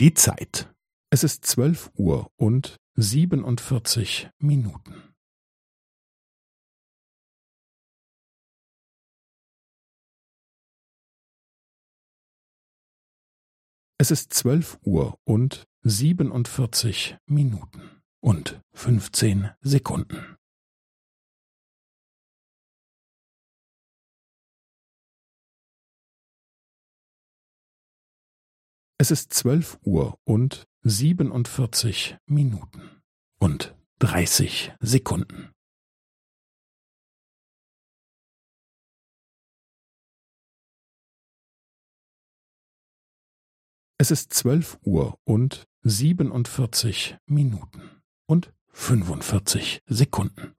Die Zeit. Es ist zwölf Uhr und siebenundvierzig Minuten. Es ist zwölf Uhr und siebenundvierzig Minuten und fünfzehn Sekunden. Es ist zwölf Uhr und siebenundvierzig Minuten und dreißig Sekunden. Es ist zwölf Uhr und siebenundvierzig Minuten und fünfundvierzig Sekunden.